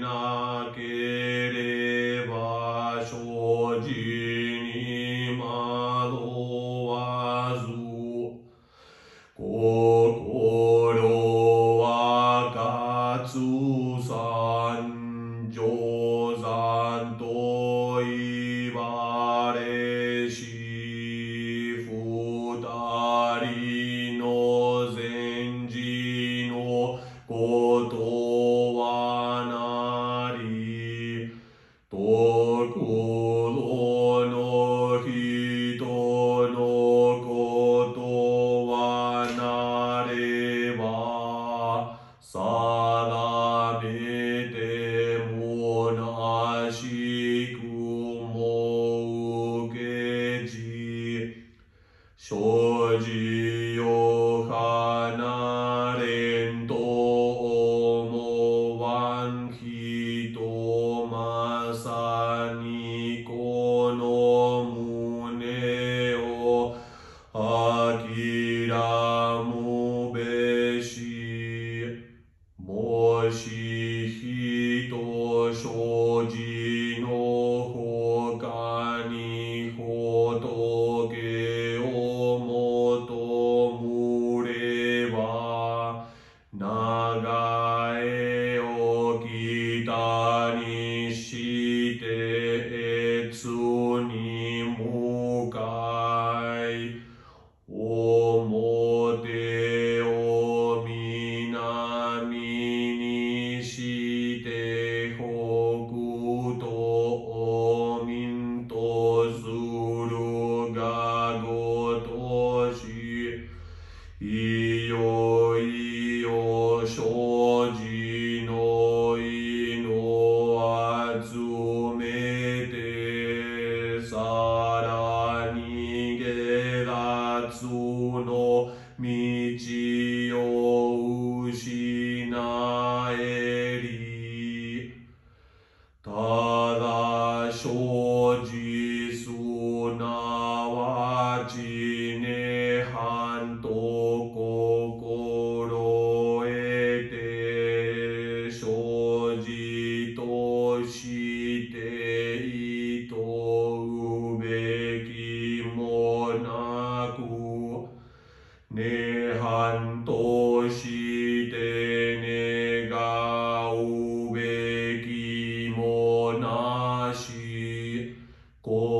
Krishna Sa こう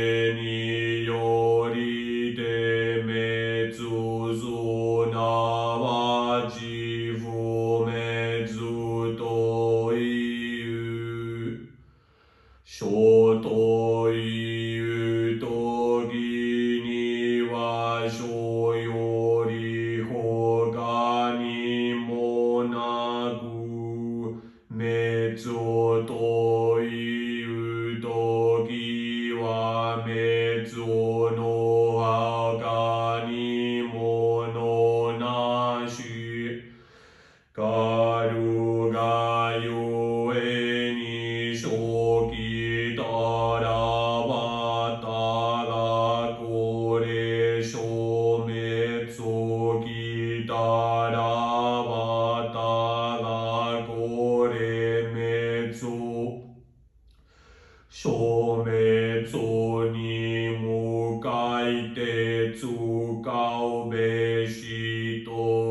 いて使うべしと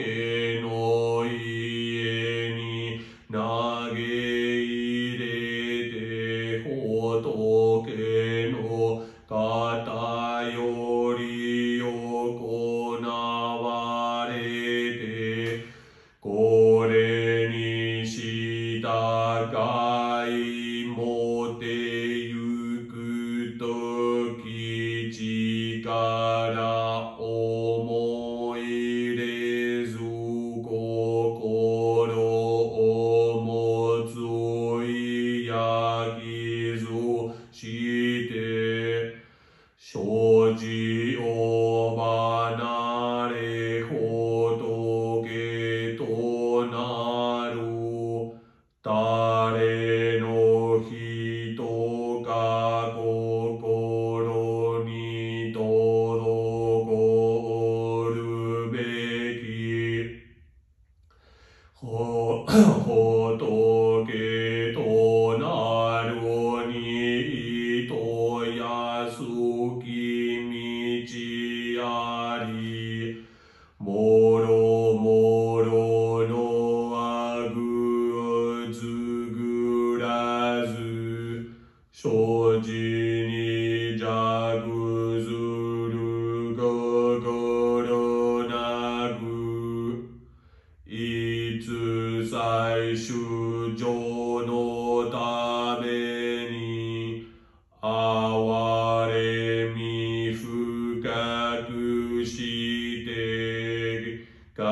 Okay.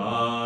Bye.